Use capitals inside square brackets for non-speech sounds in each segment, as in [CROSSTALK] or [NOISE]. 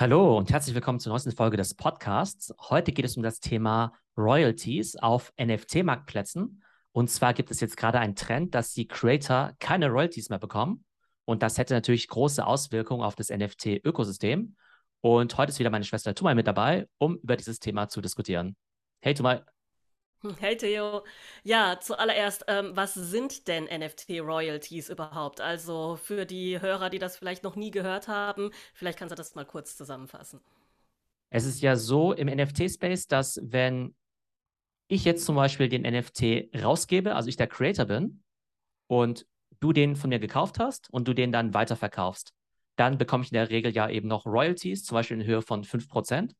Hallo und herzlich willkommen zur neuesten Folge des Podcasts. Heute geht es um das Thema Royalties auf NFT-Marktplätzen. Und zwar gibt es jetzt gerade einen Trend, dass die Creator keine Royalties mehr bekommen. Und das hätte natürlich große Auswirkungen auf das NFT-Ökosystem. Und heute ist wieder meine Schwester Tumai mit dabei, um über dieses Thema zu diskutieren. Hey Tumai. [LAUGHS] Hey Theo. Ja, zuallererst, ähm, was sind denn NFT-Royalties überhaupt? Also für die Hörer, die das vielleicht noch nie gehört haben, vielleicht kannst du das mal kurz zusammenfassen. Es ist ja so im NFT-Space, dass wenn ich jetzt zum Beispiel den NFT rausgebe, also ich der Creator bin und du den von mir gekauft hast und du den dann weiterverkaufst, dann bekomme ich in der Regel ja eben noch Royalties, zum Beispiel in Höhe von 5%.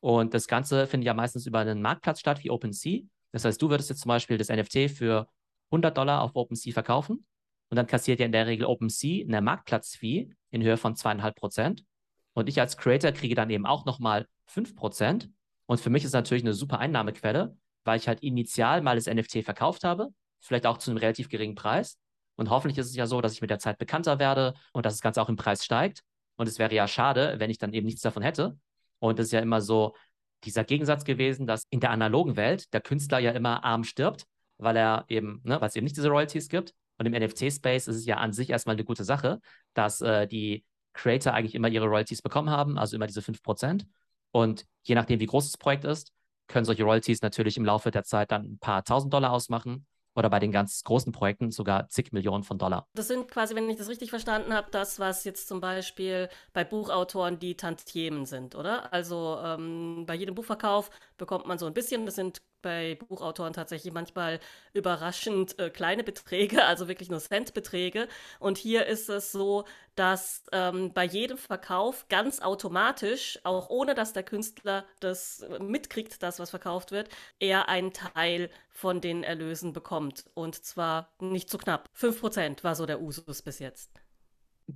Und das Ganze findet ja meistens über einen Marktplatz statt wie OpenSea. Das heißt, du würdest jetzt zum Beispiel das NFT für 100 Dollar auf OpenSea verkaufen und dann kassiert ja in der Regel OpenSea eine Marktplatzfee in Höhe von zweieinhalb Prozent. Und ich als Creator kriege dann eben auch nochmal 5 Prozent. Und für mich ist natürlich eine super Einnahmequelle, weil ich halt initial mal das NFT verkauft habe, vielleicht auch zu einem relativ geringen Preis. Und hoffentlich ist es ja so, dass ich mit der Zeit bekannter werde und dass das Ganze auch im Preis steigt. Und es wäre ja schade, wenn ich dann eben nichts davon hätte. Und es ist ja immer so dieser Gegensatz gewesen, dass in der analogen Welt der Künstler ja immer arm stirbt, weil er eben, ne, weil es eben nicht diese Royalties gibt. Und im NFT-Space ist es ja an sich erstmal eine gute Sache, dass äh, die Creator eigentlich immer ihre Royalties bekommen haben, also immer diese 5%. Und je nachdem, wie groß das Projekt ist, können solche Royalties natürlich im Laufe der Zeit dann ein paar tausend Dollar ausmachen oder bei den ganz großen Projekten sogar zig Millionen von Dollar. Das sind quasi, wenn ich das richtig verstanden habe, das, was jetzt zum Beispiel bei Buchautoren die Tantiemen sind, oder? Also ähm, bei jedem Buchverkauf bekommt man so ein bisschen, das sind bei Buchautoren tatsächlich manchmal überraschend äh, kleine Beträge, [LAUGHS] also wirklich nur Centbeträge. Und hier ist es so, dass ähm, bei jedem Verkauf ganz automatisch, auch ohne dass der Künstler das äh, mitkriegt, das was verkauft wird, er einen Teil von den Erlösen bekommt. Und zwar nicht zu knapp. 5% war so der Usus bis jetzt.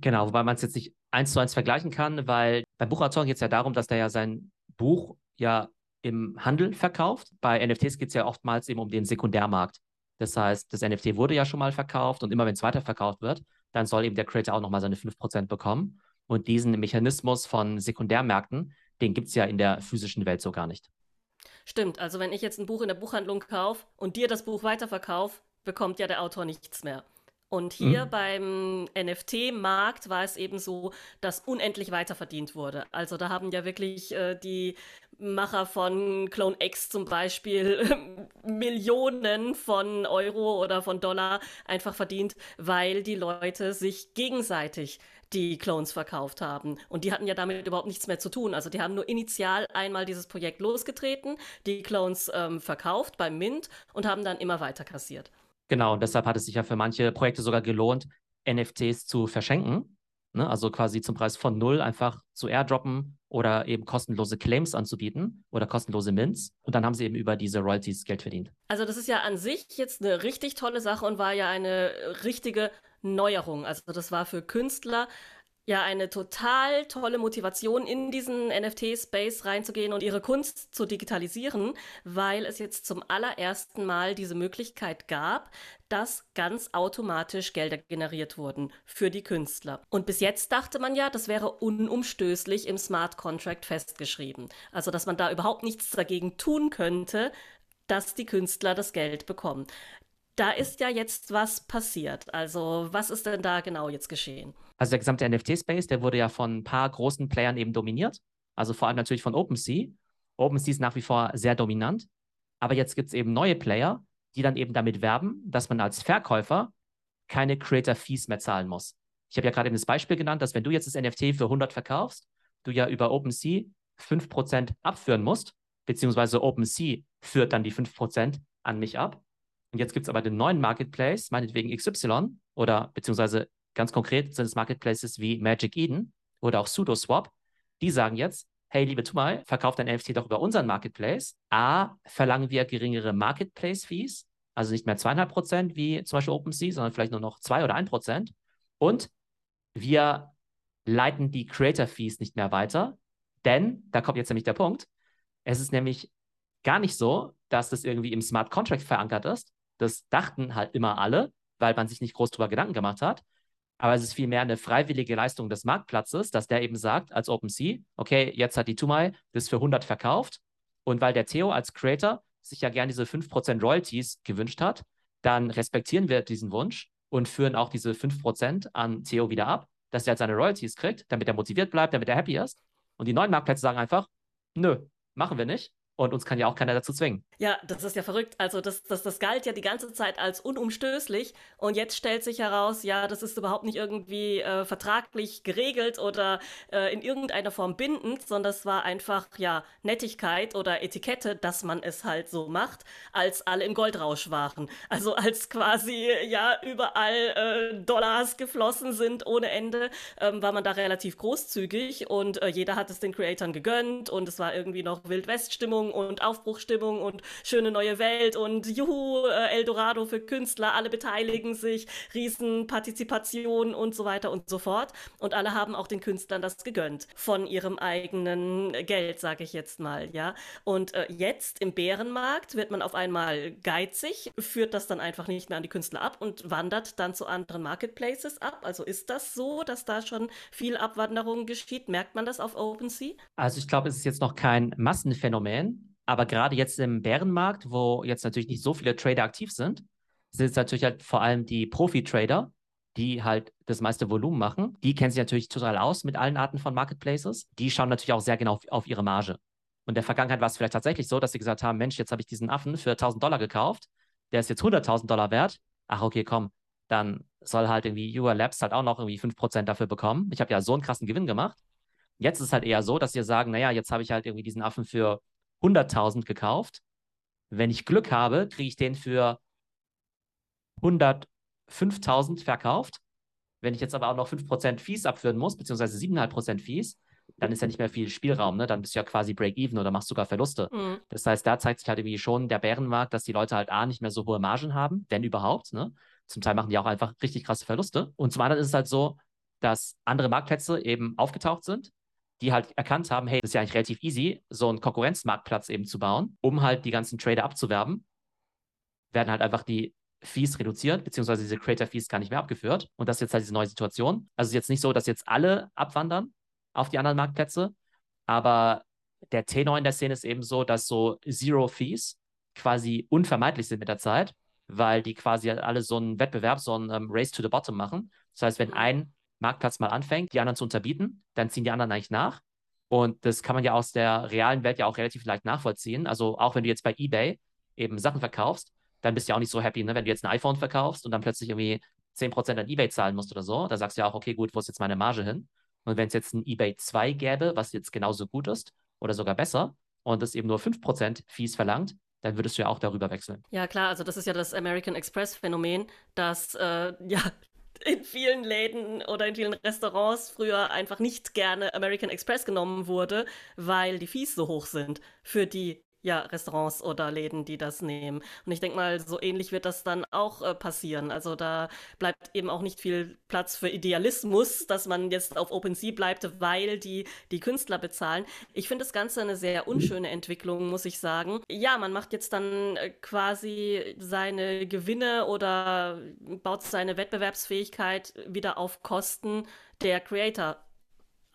Genau, wobei man es jetzt nicht eins zu eins vergleichen kann, weil bei Buchautoren geht es ja darum, dass der ja sein Buch ja im Handel verkauft. Bei NFTs geht es ja oftmals eben um den Sekundärmarkt. Das heißt, das NFT wurde ja schon mal verkauft und immer wenn es weiterverkauft wird, dann soll eben der Creator auch nochmal seine 5% bekommen. Und diesen Mechanismus von Sekundärmärkten, den gibt es ja in der physischen Welt so gar nicht. Stimmt, also wenn ich jetzt ein Buch in der Buchhandlung kaufe und dir das Buch weiterverkaufe, bekommt ja der Autor nichts mehr. Und hier mhm. beim NFT-Markt war es eben so, dass unendlich weiter verdient wurde. Also da haben ja wirklich äh, die Macher von Clone X zum Beispiel [LAUGHS] Millionen von Euro oder von Dollar einfach verdient, weil die Leute sich gegenseitig die Clones verkauft haben. Und die hatten ja damit überhaupt nichts mehr zu tun. Also die haben nur initial einmal dieses Projekt losgetreten, die Clones ähm, verkauft beim Mint und haben dann immer weiter kassiert. Genau, und deshalb hat es sich ja für manche Projekte sogar gelohnt, NFTs zu verschenken. Ne? Also quasi zum Preis von null einfach zu airdroppen oder eben kostenlose Claims anzubieten oder kostenlose Mints. Und dann haben sie eben über diese Royalties Geld verdient. Also das ist ja an sich jetzt eine richtig tolle Sache und war ja eine richtige Neuerung. Also das war für Künstler ja eine total tolle Motivation, in diesen NFT-Space reinzugehen und ihre Kunst zu digitalisieren, weil es jetzt zum allerersten Mal diese Möglichkeit gab, dass ganz automatisch Gelder generiert wurden für die Künstler. Und bis jetzt dachte man ja, das wäre unumstößlich im Smart Contract festgeschrieben. Also, dass man da überhaupt nichts dagegen tun könnte, dass die Künstler das Geld bekommen. Da ist ja jetzt was passiert. Also, was ist denn da genau jetzt geschehen? Also der gesamte NFT-Space, der wurde ja von ein paar großen Playern eben dominiert. Also vor allem natürlich von OpenSea. OpenSea ist nach wie vor sehr dominant. Aber jetzt gibt es eben neue Player, die dann eben damit werben, dass man als Verkäufer keine Creator-Fees mehr zahlen muss. Ich habe ja gerade eben das Beispiel genannt, dass wenn du jetzt das NFT für 100 verkaufst, du ja über OpenSea 5% abführen musst, beziehungsweise OpenSea führt dann die 5% an mich ab. Und jetzt gibt es aber den neuen Marketplace, meinetwegen XY, oder beziehungsweise Ganz konkret sind es Marketplaces wie Magic Eden oder auch SudoSwap. Die sagen jetzt, hey, liebe Tumai, verkauft dein NFT doch über unseren Marketplace. A, verlangen wir geringere Marketplace-Fees, also nicht mehr zweieinhalb Prozent wie zum Beispiel OpenSea, sondern vielleicht nur noch zwei oder ein Prozent. Und wir leiten die Creator-Fees nicht mehr weiter, denn, da kommt jetzt nämlich der Punkt, es ist nämlich gar nicht so, dass das irgendwie im Smart Contract verankert ist. Das dachten halt immer alle, weil man sich nicht groß drüber Gedanken gemacht hat. Aber es ist vielmehr eine freiwillige Leistung des Marktplatzes, dass der eben sagt, als OpenSea, okay, jetzt hat die Tumai das für 100 verkauft. Und weil der Theo als Creator sich ja gerne diese 5% Royalties gewünscht hat, dann respektieren wir diesen Wunsch und führen auch diese 5% an Theo wieder ab, dass er halt seine Royalties kriegt, damit er motiviert bleibt, damit er happy ist. Und die neuen Marktplätze sagen einfach, nö, machen wir nicht. Und uns kann ja auch keiner dazu zwingen. Ja, das ist ja verrückt. Also das, das, das galt ja die ganze Zeit als unumstößlich. Und jetzt stellt sich heraus, ja, das ist überhaupt nicht irgendwie äh, vertraglich geregelt oder äh, in irgendeiner Form bindend, sondern das war einfach, ja, Nettigkeit oder Etikette, dass man es halt so macht, als alle im Goldrausch waren. Also als quasi, ja, überall äh, Dollars geflossen sind ohne Ende, ähm, war man da relativ großzügig und äh, jeder hat es den Creatoren gegönnt und es war irgendwie noch Wildwest-Stimmung Stimmung und Aufbruchstimmung und schöne neue Welt und juhu, äh, Eldorado für Künstler, alle beteiligen sich, Riesenpartizipation und so weiter und so fort. Und alle haben auch den Künstlern das gegönnt von ihrem eigenen Geld, sage ich jetzt mal, ja. Und äh, jetzt im Bärenmarkt wird man auf einmal geizig, führt das dann einfach nicht mehr an die Künstler ab und wandert dann zu anderen Marketplaces ab. Also ist das so, dass da schon viel Abwanderung geschieht? Merkt man das auf OpenSea? Also ich glaube, es ist jetzt noch kein Massenphänomen. Aber gerade jetzt im Bärenmarkt, wo jetzt natürlich nicht so viele Trader aktiv sind, sind es natürlich halt vor allem die Profi-Trader, die halt das meiste Volumen machen. Die kennen sich natürlich total aus mit allen Arten von Marketplaces. Die schauen natürlich auch sehr genau auf, auf ihre Marge. Und in der Vergangenheit war es vielleicht tatsächlich so, dass sie gesagt haben, Mensch, jetzt habe ich diesen Affen für 1000 Dollar gekauft, der ist jetzt 100.000 Dollar wert. Ach, okay, komm, dann soll halt irgendwie UR Labs halt auch noch irgendwie 5% dafür bekommen. Ich habe ja so einen krassen Gewinn gemacht. Jetzt ist es halt eher so, dass sie sagen, naja, jetzt habe ich halt irgendwie diesen Affen für 100.000 gekauft. Wenn ich Glück habe, kriege ich den für 105.000 verkauft. Wenn ich jetzt aber auch noch 5% Fees abführen muss, beziehungsweise 7,5% Fees, dann ist ja nicht mehr viel Spielraum, ne? Dann bist du ja quasi Break-Even oder machst sogar Verluste. Mhm. Das heißt, da zeigt sich halt irgendwie schon der Bärenmarkt, dass die Leute halt A, nicht mehr so hohe Margen haben, wenn überhaupt, ne? Zum Teil machen die auch einfach richtig krasse Verluste. Und zum anderen ist es halt so, dass andere Marktplätze eben aufgetaucht sind, die halt erkannt haben, hey, das ist ja eigentlich relativ easy, so einen Konkurrenzmarktplatz eben zu bauen, um halt die ganzen Trader abzuwerben, werden halt einfach die Fees reduziert, beziehungsweise diese Creator-Fees gar nicht mehr abgeführt. Und das ist jetzt halt diese neue Situation. Also es ist jetzt nicht so, dass jetzt alle abwandern auf die anderen Marktplätze, aber der Tenor in der Szene ist eben so, dass so Zero Fees quasi unvermeidlich sind mit der Zeit, weil die quasi alle so einen Wettbewerb, so einen ähm, Race to the Bottom machen. Das heißt, wenn ein Marktplatz mal anfängt, die anderen zu unterbieten, dann ziehen die anderen eigentlich nach. Und das kann man ja aus der realen Welt ja auch relativ leicht nachvollziehen. Also auch wenn du jetzt bei eBay eben Sachen verkaufst, dann bist du ja auch nicht so happy, ne? wenn du jetzt ein iPhone verkaufst und dann plötzlich irgendwie 10% an eBay zahlen musst oder so. Da sagst du ja auch, okay, gut, wo ist jetzt meine Marge hin? Und wenn es jetzt ein eBay 2 gäbe, was jetzt genauso gut ist oder sogar besser und es eben nur 5% Fees verlangt, dann würdest du ja auch darüber wechseln. Ja, klar, also das ist ja das American Express-Phänomen, dass äh, [LAUGHS] ja in vielen Läden oder in vielen Restaurants früher einfach nicht gerne American Express genommen wurde, weil die Fees so hoch sind. Für die ja, Restaurants oder Läden, die das nehmen. Und ich denke mal, so ähnlich wird das dann auch äh, passieren. Also da bleibt eben auch nicht viel Platz für Idealismus, dass man jetzt auf OpenSea bleibt, weil die die Künstler bezahlen. Ich finde das Ganze eine sehr unschöne Entwicklung, muss ich sagen. Ja, man macht jetzt dann äh, quasi seine Gewinne oder baut seine Wettbewerbsfähigkeit wieder auf Kosten der Creator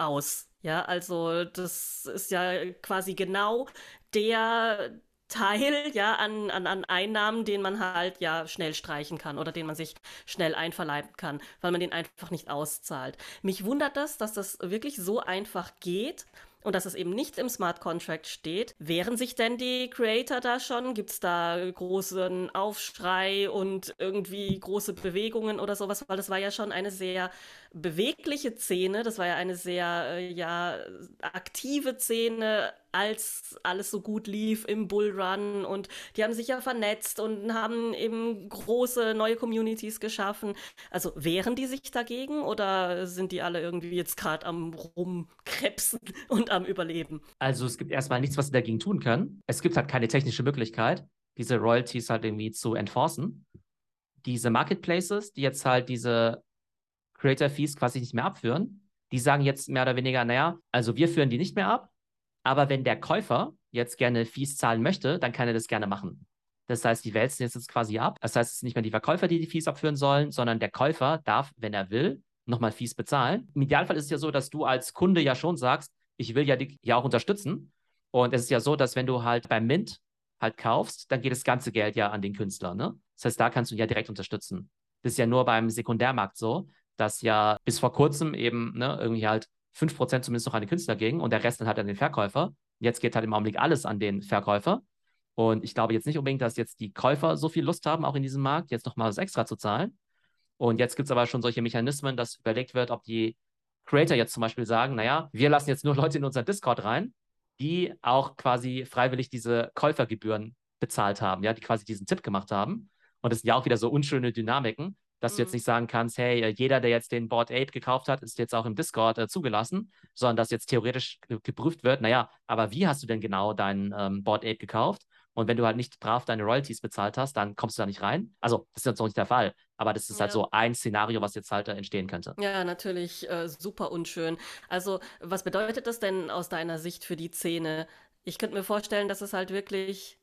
aus. Ja, also das ist ja quasi genau der Teil ja an, an, an Einnahmen, den man halt ja schnell streichen kann oder den man sich schnell einverleiben kann, weil man den einfach nicht auszahlt. Mich wundert das, dass das wirklich so einfach geht und dass es eben nicht im Smart Contract steht. Wehren sich denn die Creator da schon? Gibt es da großen Aufschrei und irgendwie große Bewegungen oder sowas? Weil das war ja schon eine sehr bewegliche Szene, das war ja eine sehr äh, ja, aktive Szene, als alles so gut lief im Bullrun und die haben sich ja vernetzt und haben eben große neue Communities geschaffen. Also wehren die sich dagegen oder sind die alle irgendwie jetzt gerade am rumkrebsen [LAUGHS] und am Überleben? Also es gibt erstmal nichts, was sie dagegen tun können. Es gibt halt keine technische Möglichkeit, diese Royalties halt irgendwie zu enforcen. Diese Marketplaces, die jetzt halt diese Creator Fees quasi nicht mehr abführen, die sagen jetzt mehr oder weniger, naja, also wir führen die nicht mehr ab, aber wenn der Käufer jetzt gerne Fees zahlen möchte, dann kann er das gerne machen. Das heißt, die wälzen jetzt, quasi ab. Das heißt, es ist nicht mehr die Verkäufer, die die Fees abführen sollen, sondern der Käufer darf, wenn er will, nochmal Fees bezahlen. Im Idealfall ist es ja so, dass du als Kunde ja schon sagst, ich will ja die ja auch unterstützen. Und es ist ja so, dass wenn du halt beim Mint halt kaufst, dann geht das ganze Geld ja an den Künstler. Ne? Das heißt, da kannst du ihn ja direkt unterstützen. Das ist ja nur beim Sekundärmarkt so, dass ja bis vor kurzem eben ne, irgendwie halt 5% zumindest noch an den Künstler ging und der Rest dann halt an den Verkäufer. Jetzt geht halt im Augenblick alles an den Verkäufer. Und ich glaube jetzt nicht unbedingt, dass jetzt die Käufer so viel Lust haben, auch in diesem Markt, jetzt nochmal das extra zu zahlen. Und jetzt gibt es aber schon solche Mechanismen, dass überlegt wird, ob die Creator jetzt zum Beispiel sagen, naja, wir lassen jetzt nur Leute in unseren Discord rein, die auch quasi freiwillig diese Käufergebühren bezahlt haben, ja, die quasi diesen Tipp gemacht haben. Und das sind ja auch wieder so unschöne Dynamiken, dass mhm. du jetzt mhm. nicht sagen kannst, hey, äh, jeder, der jetzt den Board 8 gekauft hat, ist jetzt auch im Discord äh, zugelassen, sondern dass jetzt theoretisch geprüft wird, naja, aber wie hast du denn genau deinen ähm, Board 8 gekauft? Und wenn du halt nicht brav deine Royalties bezahlt hast, dann kommst du da nicht rein. Also, das ist jetzt noch nicht der Fall. Aber das ist ja. halt so ein Szenario, was jetzt halt äh, entstehen könnte. Ja, natürlich äh, super unschön. Also, was bedeutet das denn aus deiner Sicht für die Szene? Ich könnte mir vorstellen, dass es halt wirklich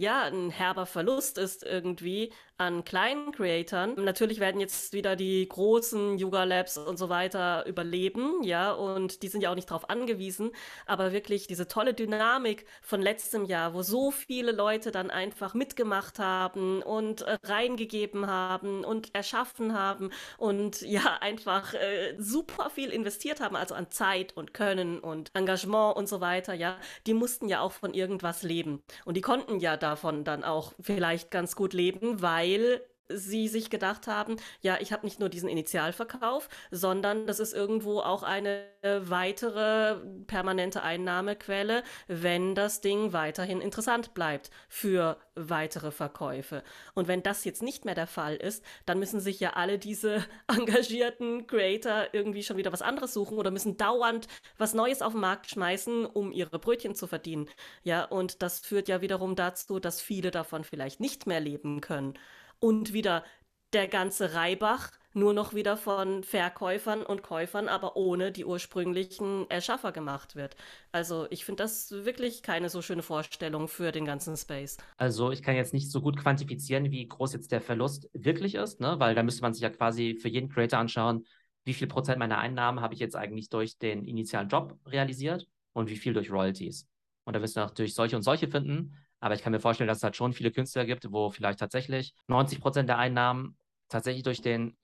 ja, ein herber Verlust ist irgendwie an kleinen Creatoren. Natürlich werden jetzt wieder die großen Yuga Labs und so weiter überleben, ja, und die sind ja auch nicht darauf angewiesen, aber wirklich diese tolle Dynamik von letztem Jahr, wo so viele Leute dann einfach mitgemacht haben und äh, reingegeben haben und erschaffen haben und [LAUGHS] ja, einfach äh, super viel investiert haben, also an Zeit und Können und Engagement und so weiter, ja, die mussten ja auch von irgendwas leben und die konnten ja da davon dann auch vielleicht ganz gut leben, weil sie sich gedacht haben, ja, ich habe nicht nur diesen Initialverkauf, sondern das ist irgendwo auch eine weitere permanente Einnahmequelle, wenn das Ding weiterhin interessant bleibt für weitere Verkäufe. Und wenn das jetzt nicht mehr der Fall ist, dann müssen sich ja alle diese [LAUGHS] engagierten Creator irgendwie schon wieder was anderes suchen oder müssen dauernd was Neues auf den Markt schmeißen, um ihre Brötchen zu verdienen. Ja, und das führt ja wiederum dazu, dass viele davon vielleicht nicht mehr leben können und wieder der ganze Reibach nur noch wieder von Verkäufern und Käufern, aber ohne die ursprünglichen Erschaffer gemacht wird. Also ich finde das wirklich keine so schöne Vorstellung für den ganzen Space. Also ich kann jetzt nicht so gut quantifizieren, wie groß jetzt der Verlust wirklich ist, ne? weil da müsste man sich ja quasi für jeden Creator anschauen, wie viel Prozent meiner Einnahmen habe ich jetzt eigentlich durch den initialen Job realisiert und wie viel durch Royalties. Und da wirst du natürlich solche und solche finden. Aber ich kann mir vorstellen, dass es halt schon viele Künstler gibt, wo vielleicht tatsächlich 90 Prozent der Einnahmen tatsächlich durch den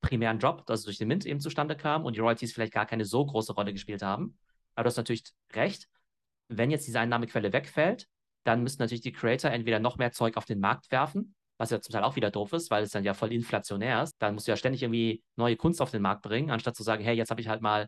primären Job, also durch den Mint eben zustande kamen und die Royalties vielleicht gar keine so große Rolle gespielt haben. Aber du hast natürlich recht, wenn jetzt diese Einnahmequelle wegfällt, dann müssen natürlich die Creator entweder noch mehr Zeug auf den Markt werfen, was ja zum Teil auch wieder doof ist, weil es dann ja voll inflationär ist. Dann musst du ja ständig irgendwie neue Kunst auf den Markt bringen, anstatt zu sagen, hey, jetzt habe ich halt mal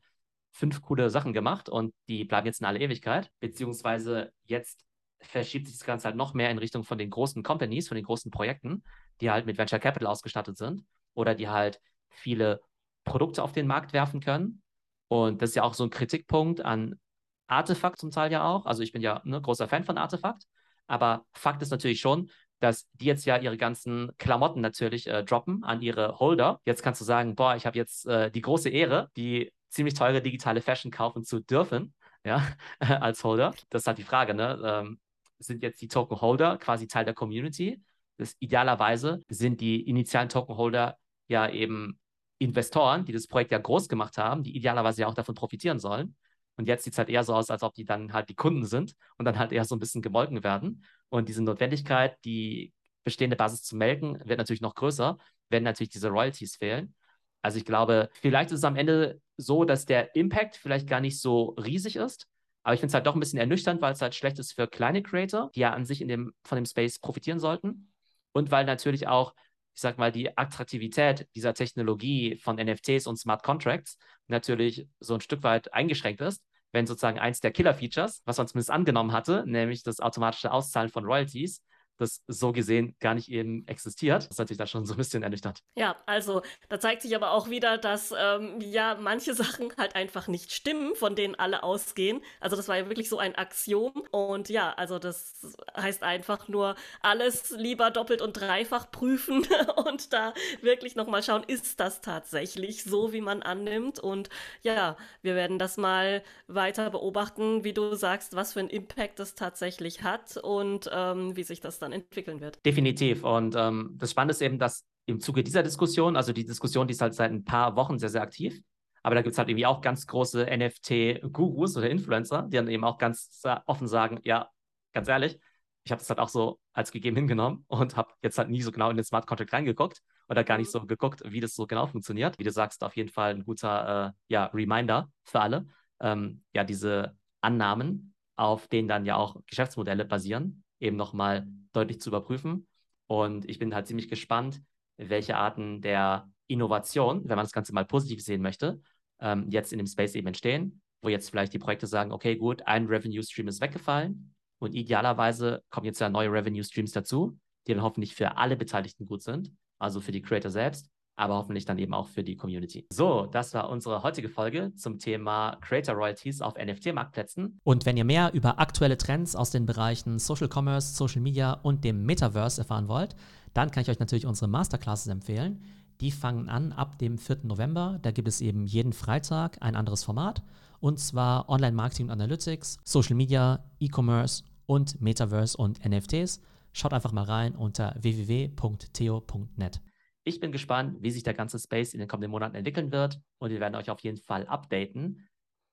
fünf coole Sachen gemacht und die bleiben jetzt in alle Ewigkeit. Beziehungsweise jetzt verschiebt sich das Ganze halt noch mehr in Richtung von den großen Companies, von den großen Projekten, die halt mit Venture Capital ausgestattet sind oder die halt viele Produkte auf den Markt werfen können. Und das ist ja auch so ein Kritikpunkt an Artefakt zum Teil ja auch. Also ich bin ja ein ne, großer Fan von Artefakt, aber Fakt ist natürlich schon, dass die jetzt ja ihre ganzen Klamotten natürlich äh, droppen an ihre Holder. Jetzt kannst du sagen, boah, ich habe jetzt äh, die große Ehre, die ziemlich teure digitale Fashion kaufen zu dürfen, ja, [LAUGHS] als Holder. Das ist halt die Frage, ne? Ähm, sind jetzt die Token Holder quasi Teil der Community. Das, idealerweise sind die initialen Token Holder ja eben Investoren, die das Projekt ja groß gemacht haben, die idealerweise ja auch davon profitieren sollen. Und jetzt sieht es halt eher so aus, als ob die dann halt die Kunden sind und dann halt eher so ein bisschen gemolken werden. Und diese Notwendigkeit, die bestehende Basis zu melken, wird natürlich noch größer, wenn natürlich diese Royalties fehlen. Also ich glaube, vielleicht ist es am Ende so, dass der Impact vielleicht gar nicht so riesig ist, aber ich finde es halt doch ein bisschen ernüchternd, weil es halt schlecht ist für kleine Creator, die ja an sich in dem, von dem Space profitieren sollten. Und weil natürlich auch, ich sag mal, die Attraktivität dieser Technologie von NFTs und Smart Contracts natürlich so ein Stück weit eingeschränkt ist, wenn sozusagen eins der Killer-Features, was man zumindest angenommen hatte, nämlich das automatische Auszahlen von Royalties, das so gesehen gar nicht eben existiert. Das ist natürlich da schon so ein bisschen ernüchternd. Ja, also da zeigt sich aber auch wieder, dass ähm, ja manche Sachen halt einfach nicht stimmen, von denen alle ausgehen. Also das war ja wirklich so ein Axiom. Und ja, also das heißt einfach nur alles lieber doppelt und dreifach prüfen [LAUGHS] und da wirklich nochmal schauen, ist das tatsächlich so, wie man annimmt. Und ja, wir werden das mal weiter beobachten, wie du sagst, was für einen Impact das tatsächlich hat und ähm, wie sich das dann dann entwickeln wird. Definitiv. Und ähm, das Spannende ist eben, dass im Zuge dieser Diskussion, also die Diskussion, die ist halt seit ein paar Wochen sehr, sehr aktiv. Aber da gibt es halt irgendwie auch ganz große NFT-Gurus oder Influencer, die dann eben auch ganz offen sagen, ja, ganz ehrlich, ich habe das halt auch so als gegeben hingenommen und habe jetzt halt nie so genau in den Smart Contract reingeguckt oder gar nicht mhm. so geguckt, wie das so genau funktioniert. Wie du sagst, auf jeden Fall ein guter äh, ja, Reminder für alle. Ähm, ja, diese Annahmen, auf denen dann ja auch Geschäftsmodelle basieren, eben nochmal deutlich zu überprüfen. Und ich bin halt ziemlich gespannt, welche Arten der Innovation, wenn man das Ganze mal positiv sehen möchte, ähm, jetzt in dem Space eben entstehen, wo jetzt vielleicht die Projekte sagen, okay, gut, ein Revenue Stream ist weggefallen und idealerweise kommen jetzt ja neue Revenue Streams dazu, die dann hoffentlich für alle Beteiligten gut sind, also für die Creator selbst, aber hoffentlich dann eben auch für die Community. So, das war unsere heutige Folge zum Thema Creator Royalties auf NFT-Marktplätzen. Und wenn ihr mehr über aktuelle Trends aus den Bereichen Social Commerce, Social Media und dem Metaverse erfahren wollt, dann kann ich euch natürlich unsere Masterclasses empfehlen. Die fangen an ab dem 4. November. Da gibt es eben jeden Freitag ein anderes Format. Und zwar Online-Marketing und Analytics, Social Media, E-Commerce und Metaverse und NFTs. Schaut einfach mal rein unter www.theo.net. Ich bin gespannt, wie sich der ganze Space in den kommenden Monaten entwickeln wird. Und wir werden euch auf jeden Fall updaten,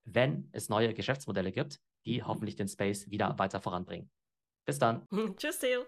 wenn es neue Geschäftsmodelle gibt, die hoffentlich den Space wieder weiter voranbringen. Bis dann. [LAUGHS] Tschüss, Theo.